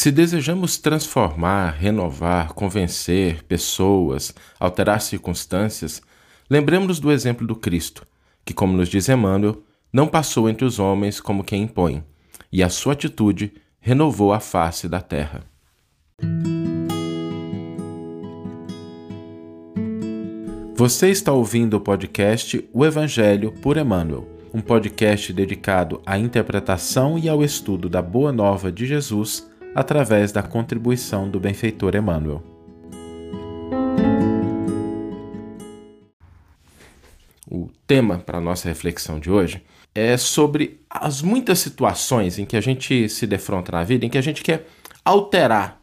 Se desejamos transformar, renovar, convencer pessoas, alterar circunstâncias, lembremos do exemplo do Cristo, que, como nos diz Emmanuel, não passou entre os homens como quem impõe, e a sua atitude renovou a face da terra. Você está ouvindo o podcast O Evangelho por Emmanuel, um podcast dedicado à interpretação e ao estudo da Boa Nova de Jesus através da contribuição do benfeitor Emmanuel. O tema para a nossa reflexão de hoje é sobre as muitas situações em que a gente se defronta na vida, em que a gente quer alterar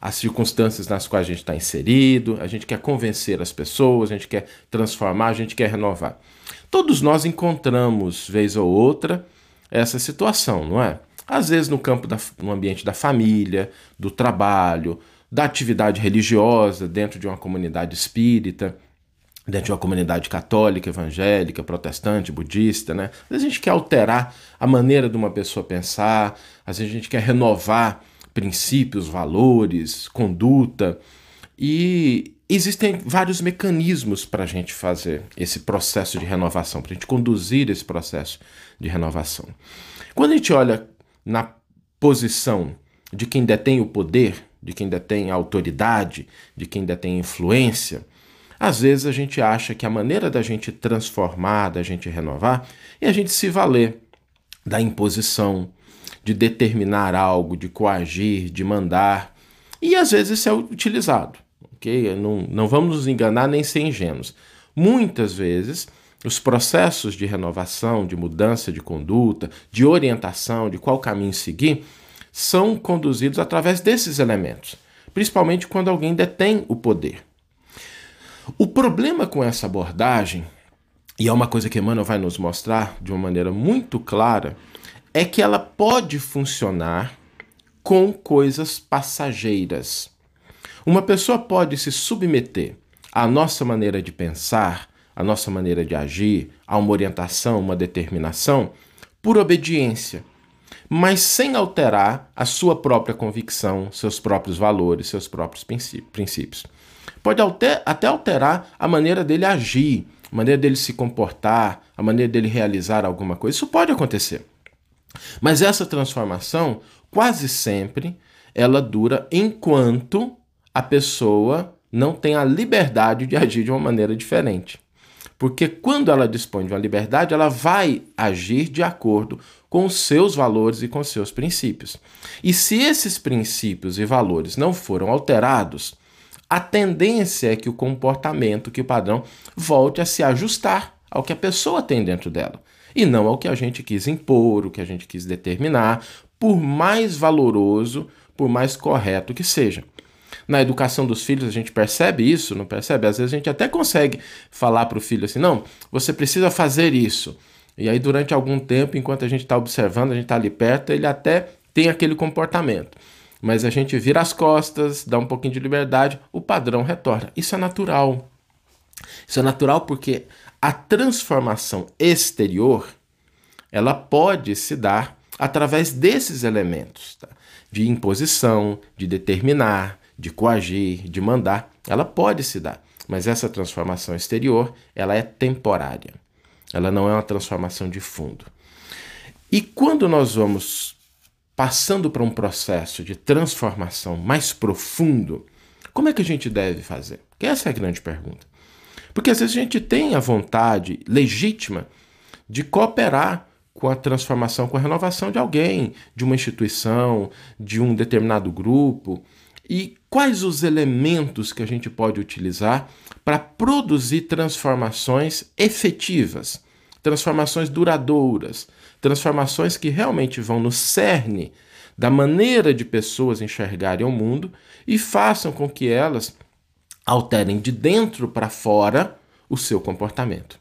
as circunstâncias nas quais a gente está inserido, a gente quer convencer as pessoas, a gente quer transformar, a gente quer renovar. Todos nós encontramos, vez ou outra, essa situação, não é? Às vezes no campo, da, no ambiente da família, do trabalho, da atividade religiosa, dentro de uma comunidade espírita, dentro de uma comunidade católica, evangélica, protestante, budista, né? Às vezes a gente quer alterar a maneira de uma pessoa pensar, às vezes a gente quer renovar princípios, valores, conduta. E existem vários mecanismos para a gente fazer esse processo de renovação, para a gente conduzir esse processo de renovação. Quando a gente olha na posição de quem detém o poder, de quem detém a autoridade, de quem detém influência, às vezes a gente acha que a maneira da gente transformar, da gente renovar, é a gente se valer da imposição, de determinar algo, de coagir, de mandar. E às vezes isso é utilizado. ok? Não, não vamos nos enganar nem ser ingênuos. Muitas vezes os processos de renovação, de mudança de conduta, de orientação, de qual caminho seguir, são conduzidos através desses elementos, principalmente quando alguém detém o poder. O problema com essa abordagem, e é uma coisa que Emmanuel vai nos mostrar de uma maneira muito clara, é que ela pode funcionar com coisas passageiras. Uma pessoa pode se submeter à nossa maneira de pensar, a nossa maneira de agir, a uma orientação, uma determinação, por obediência, mas sem alterar a sua própria convicção, seus próprios valores, seus próprios princípios. Pode até alterar a maneira dele agir, a maneira dele se comportar, a maneira dele realizar alguma coisa. Isso pode acontecer. Mas essa transformação, quase sempre, ela dura enquanto a pessoa não tem a liberdade de agir de uma maneira diferente. Porque quando ela dispõe de uma liberdade, ela vai agir de acordo com os seus valores e com os seus princípios. E se esses princípios e valores não foram alterados, a tendência é que o comportamento, que o padrão, volte a se ajustar ao que a pessoa tem dentro dela e não ao que a gente quis impor, o que a gente quis determinar, por mais valoroso, por mais correto que seja. Na educação dos filhos a gente percebe isso, não percebe? Às vezes a gente até consegue falar para o filho assim: não, você precisa fazer isso. E aí, durante algum tempo, enquanto a gente está observando, a gente está ali perto, ele até tem aquele comportamento. Mas a gente vira as costas, dá um pouquinho de liberdade, o padrão retorna. Isso é natural. Isso é natural porque a transformação exterior ela pode se dar através desses elementos tá? de imposição, de determinar, de coagir, de mandar, ela pode se dar, mas essa transformação exterior, ela é temporária. Ela não é uma transformação de fundo. E quando nós vamos passando para um processo de transformação mais profundo, como é que a gente deve fazer? Porque essa é a grande pergunta. Porque às vezes a gente tem a vontade legítima de cooperar com a transformação, com a renovação de alguém, de uma instituição, de um determinado grupo, e quais os elementos que a gente pode utilizar para produzir transformações efetivas, transformações duradouras, transformações que realmente vão no cerne da maneira de pessoas enxergarem o mundo e façam com que elas alterem de dentro para fora o seu comportamento.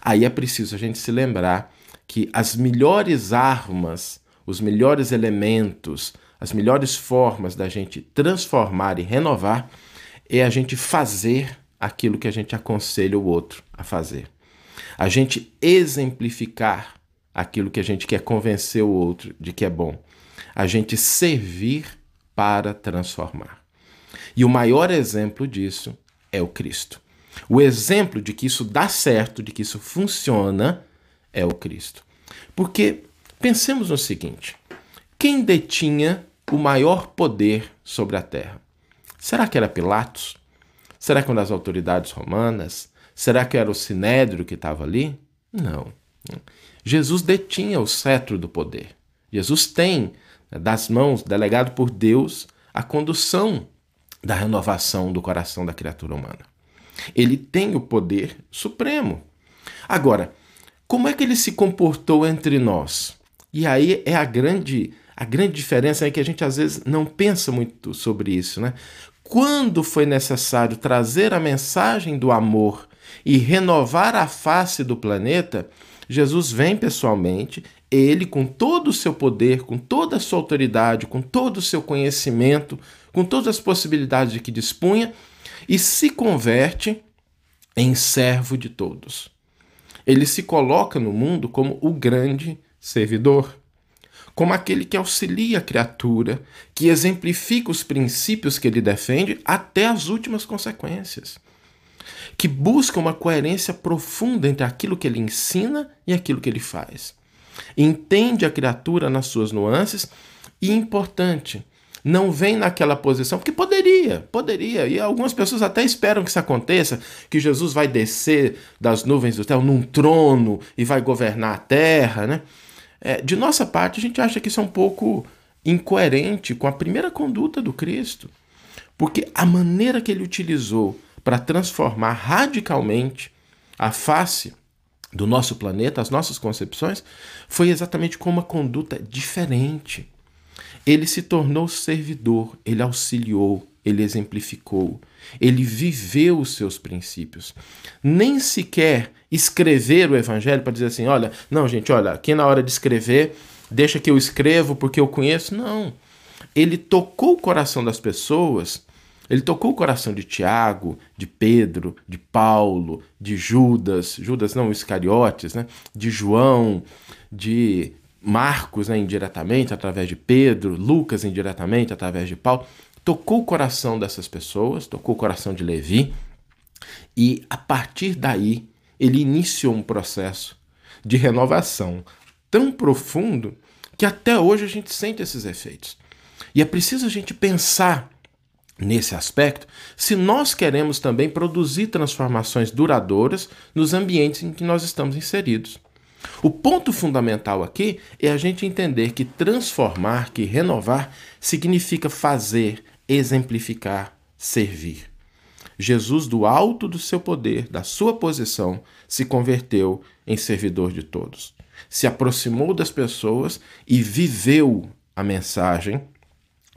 Aí é preciso a gente se lembrar que as melhores armas, os melhores elementos, as melhores formas da gente transformar e renovar é a gente fazer aquilo que a gente aconselha o outro a fazer. A gente exemplificar aquilo que a gente quer convencer o outro de que é bom. A gente servir para transformar. E o maior exemplo disso é o Cristo. O exemplo de que isso dá certo, de que isso funciona, é o Cristo. Porque pensemos no seguinte: quem detinha o maior poder sobre a terra? Será que era Pilatos? Será que uma das autoridades romanas? Será que era o sinédrio que estava ali? Não. Jesus detinha o cetro do poder. Jesus tem né, das mãos, delegado por Deus, a condução da renovação do coração da criatura humana. Ele tem o poder supremo. Agora, como é que ele se comportou entre nós? E aí é a grande a grande diferença é que a gente às vezes não pensa muito sobre isso, né? Quando foi necessário trazer a mensagem do amor e renovar a face do planeta, Jesus vem pessoalmente, ele com todo o seu poder, com toda a sua autoridade, com todo o seu conhecimento, com todas as possibilidades de que dispunha, e se converte em servo de todos. Ele se coloca no mundo como o grande servidor, como aquele que auxilia a criatura, que exemplifica os princípios que ele defende até as últimas consequências, que busca uma coerência profunda entre aquilo que ele ensina e aquilo que ele faz. Entende a criatura nas suas nuances e, importante, não vem naquela posição, porque poderia, poderia, e algumas pessoas até esperam que isso aconteça, que Jesus vai descer das nuvens do céu num trono e vai governar a terra, né? É, de nossa parte, a gente acha que isso é um pouco incoerente com a primeira conduta do Cristo, porque a maneira que ele utilizou para transformar radicalmente a face do nosso planeta, as nossas concepções, foi exatamente com uma conduta diferente. Ele se tornou servidor, ele auxiliou, ele exemplificou, ele viveu os seus princípios. Nem sequer escrever o evangelho para dizer assim: olha, não, gente, olha, aqui na hora de escrever, deixa que eu escrevo porque eu conheço. Não. Ele tocou o coração das pessoas. Ele tocou o coração de Tiago, de Pedro, de Paulo, de Judas, Judas não, Iscariotes, né? de João, de Marcos né, indiretamente, através de Pedro, Lucas indiretamente, através de Paulo, tocou o coração dessas pessoas, tocou o coração de Levi, e a partir daí ele iniciou um processo de renovação tão profundo que até hoje a gente sente esses efeitos. E é preciso a gente pensar nesse aspecto se nós queremos também produzir transformações duradouras nos ambientes em que nós estamos inseridos. O ponto fundamental aqui é a gente entender que transformar, que renovar, significa fazer, exemplificar, servir. Jesus, do alto do seu poder, da sua posição, se converteu em servidor de todos. Se aproximou das pessoas e viveu a mensagem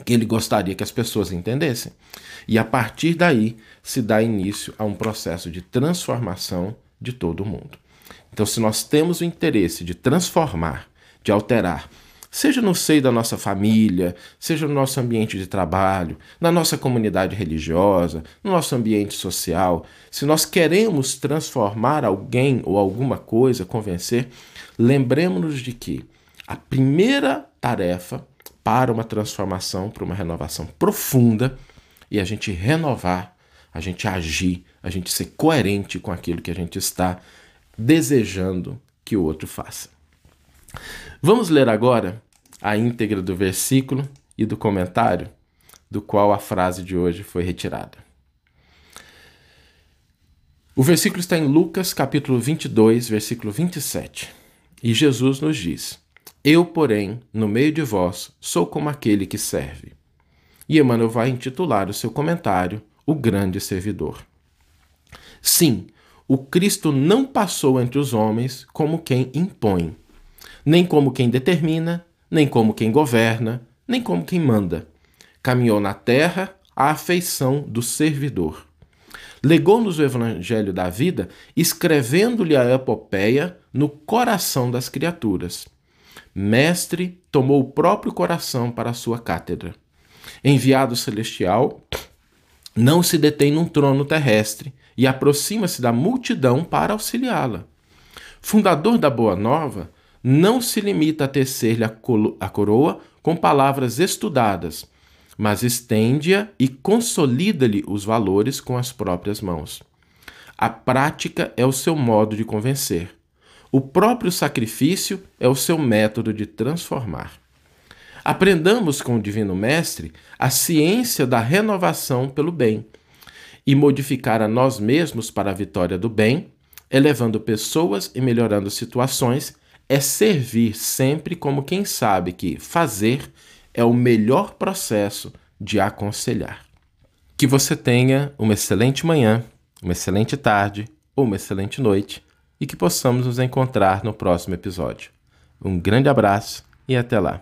que ele gostaria que as pessoas entendessem. E a partir daí se dá início a um processo de transformação de todo o mundo. Então, se nós temos o interesse de transformar, de alterar, seja no seio da nossa família, seja no nosso ambiente de trabalho, na nossa comunidade religiosa, no nosso ambiente social, se nós queremos transformar alguém ou alguma coisa, convencer, lembremos-nos de que a primeira tarefa para uma transformação, para uma renovação profunda, e a gente renovar, a gente agir, a gente ser coerente com aquilo que a gente está desejando que o outro faça. Vamos ler agora a íntegra do versículo e do comentário do qual a frase de hoje foi retirada. O versículo está em Lucas, capítulo 22, versículo 27. E Jesus nos diz: Eu, porém, no meio de vós, sou como aquele que serve. E Emmanuel vai intitular o seu comentário O Grande Servidor. Sim, o Cristo não passou entre os homens como quem impõe, nem como quem determina, nem como quem governa, nem como quem manda. Caminhou na terra a afeição do servidor. Legou-nos o evangelho da vida, escrevendo-lhe a epopeia no coração das criaturas. Mestre tomou o próprio coração para a sua cátedra. Enviado celestial, não se detém num trono terrestre, e aproxima-se da multidão para auxiliá-la. Fundador da Boa Nova, não se limita a tecer-lhe a coroa com palavras estudadas, mas estende-a e consolida-lhe os valores com as próprias mãos. A prática é o seu modo de convencer. O próprio sacrifício é o seu método de transformar. Aprendamos com o Divino Mestre a ciência da renovação pelo bem e modificar a nós mesmos para a vitória do bem, elevando pessoas e melhorando situações, é servir sempre como quem sabe que fazer é o melhor processo de aconselhar. Que você tenha uma excelente manhã, uma excelente tarde ou uma excelente noite e que possamos nos encontrar no próximo episódio. Um grande abraço e até lá.